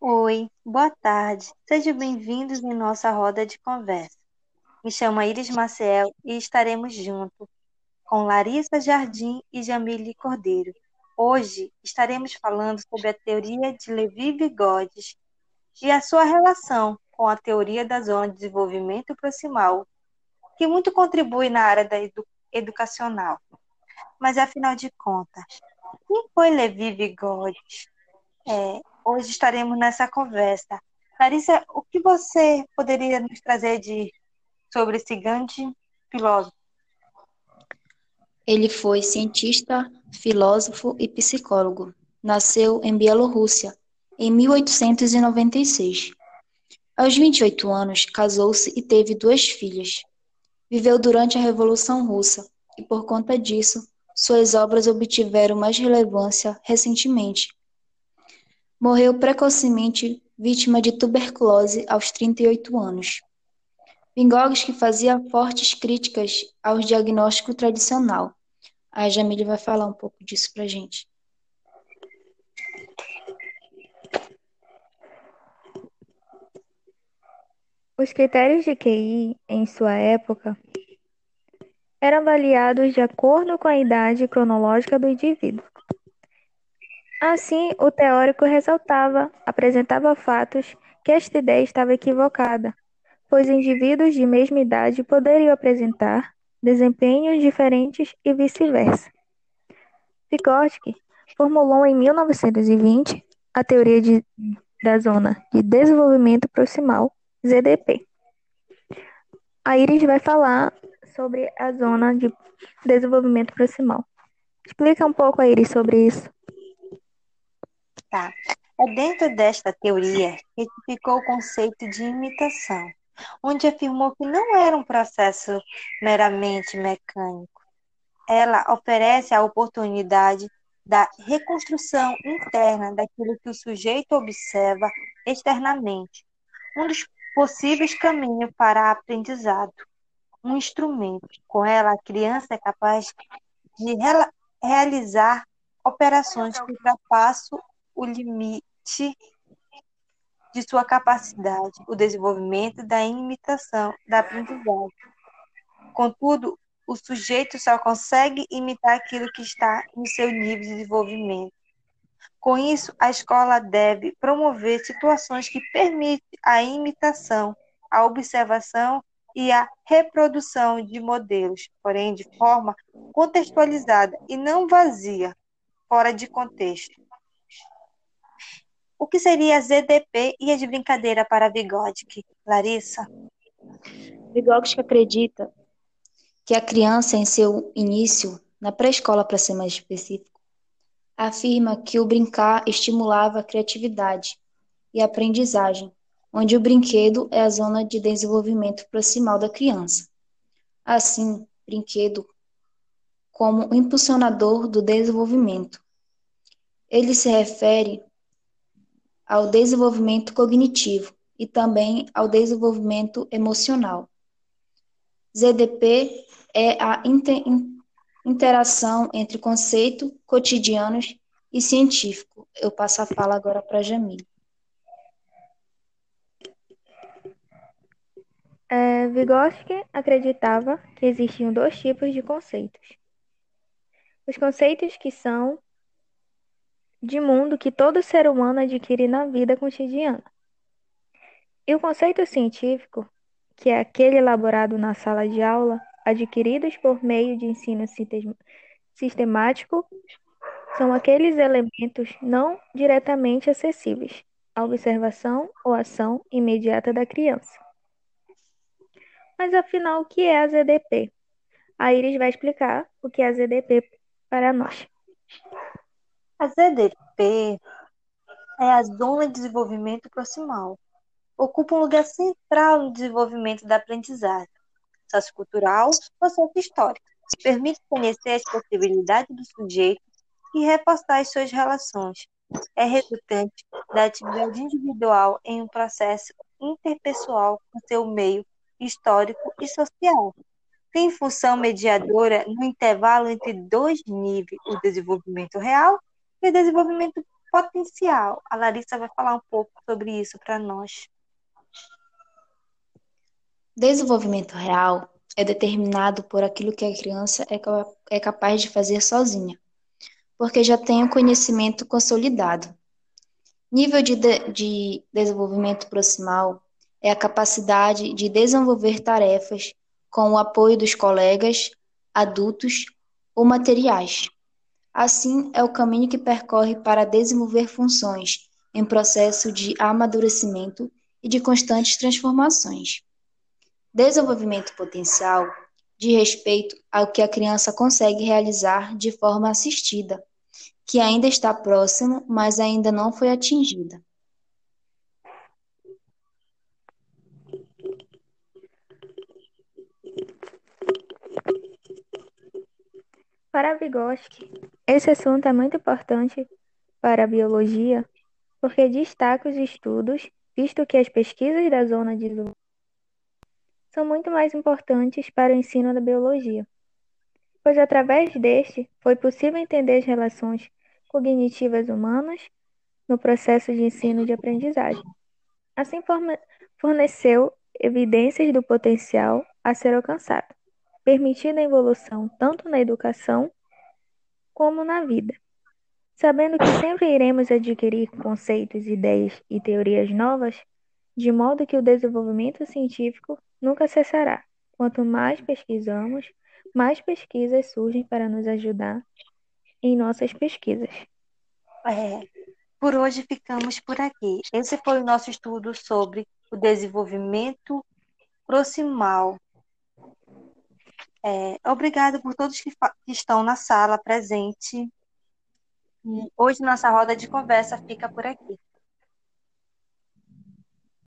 Oi, boa tarde. Sejam bem-vindos em nossa roda de conversa. Me chamo Iris Maciel e estaremos juntos com Larissa Jardim e Jamile Cordeiro. Hoje estaremos falando sobre a teoria de Levi-Vygotsky e a sua relação com a teoria da zona de desenvolvimento proximal, que muito contribui na área da edu educacional. Mas afinal de contas, quem foi Levi-Vygotsky? É, hoje estaremos nessa conversa. Larissa, o que você poderia nos trazer de sobre esse grande filósofo? Ele foi cientista, filósofo e psicólogo. Nasceu em Bielorrússia em 1896. Aos 28 anos, casou-se e teve duas filhas. Viveu durante a Revolução Russa e, por conta disso, suas obras obtiveram mais relevância recentemente. Morreu precocemente vítima de tuberculose aos 38 anos. Vygotsky fazia fortes críticas ao diagnóstico tradicional, a Jamile vai falar um pouco disso para gente. Os critérios de QI, em sua época, eram avaliados de acordo com a idade cronológica do indivíduo. Assim, o teórico ressaltava, apresentava fatos que esta ideia estava equivocada, pois indivíduos de mesma idade poderiam apresentar desempenhos diferentes e vice-versa. Vygotsky formulou em 1920 a teoria de, da zona de desenvolvimento proximal, ZDP. A Iris vai falar sobre a zona de desenvolvimento proximal. Explica um pouco, Iris, sobre isso. Tá. É dentro desta teoria que ficou o conceito de imitação, onde afirmou que não era um processo meramente mecânico. Ela oferece a oportunidade da reconstrução interna daquilo que o sujeito observa externamente, um dos possíveis caminhos para aprendizado, um instrumento. Com ela, a criança é capaz de realizar operações que ultrapassam o limite de sua capacidade, o desenvolvimento da imitação, da aprendizagem. Contudo, o sujeito só consegue imitar aquilo que está no seu nível de desenvolvimento. Com isso, a escola deve promover situações que permitem a imitação, a observação e a reprodução de modelos, porém de forma contextualizada e não vazia, fora de contexto. O que seria ZDP e a de brincadeira para Vygotsky? Larissa? Vygotsky acredita que a criança, em seu início, na pré-escola para ser mais específico, afirma que o brincar estimulava a criatividade e a aprendizagem, onde o brinquedo é a zona de desenvolvimento proximal da criança. Assim, brinquedo como impulsionador do desenvolvimento. Ele se refere ao desenvolvimento cognitivo e também ao desenvolvimento emocional. ZDP é a inter interação entre conceito cotidianos e científico. Eu passo a fala agora para a Jamile. É, Vygotsky acreditava que existiam dois tipos de conceitos. Os conceitos que são de mundo que todo ser humano adquire na vida cotidiana. E o conceito científico, que é aquele elaborado na sala de aula, adquiridos por meio de ensino sistemático, são aqueles elementos não diretamente acessíveis à observação ou ação imediata da criança. Mas afinal, o que é a ZDP? A Iris vai explicar o que é a ZDP para nós. A ZDP é a Zona de Desenvolvimento Proximal. Ocupa um lugar central no desenvolvimento da aprendizagem sociocultural ou sociohistórica. Permite conhecer as possibilidades do sujeito e reforçar as suas relações. É resultante da atividade individual em um processo interpessoal com seu meio histórico e social tem função mediadora no intervalo entre dois níveis, o desenvolvimento real e desenvolvimento potencial. A Larissa vai falar um pouco sobre isso para nós. Desenvolvimento real é determinado por aquilo que a criança é, é capaz de fazer sozinha, porque já tem o conhecimento consolidado. Nível de, de, de desenvolvimento proximal é a capacidade de desenvolver tarefas com o apoio dos colegas, adultos ou materiais. Assim, é o caminho que percorre para desenvolver funções em processo de amadurecimento e de constantes transformações. Desenvolvimento potencial de respeito ao que a criança consegue realizar de forma assistida, que ainda está próximo, mas ainda não foi atingida. Para Vygotsky, esse assunto é muito importante para a biologia porque destaca os estudos, visto que as pesquisas da zona de são muito mais importantes para o ensino da biologia, pois através deste foi possível entender as relações cognitivas humanas no processo de ensino de aprendizagem. Assim, forneceu evidências do potencial a ser alcançado permitindo a evolução tanto na educação como na vida. Sabendo que sempre iremos adquirir conceitos, ideias e teorias novas, de modo que o desenvolvimento científico nunca cessará. Quanto mais pesquisamos, mais pesquisas surgem para nos ajudar em nossas pesquisas. É, por hoje ficamos por aqui. Esse foi o nosso estudo sobre o desenvolvimento proximal é, obrigado por todos que, que estão na sala presente. Hoje nossa roda de conversa fica por aqui.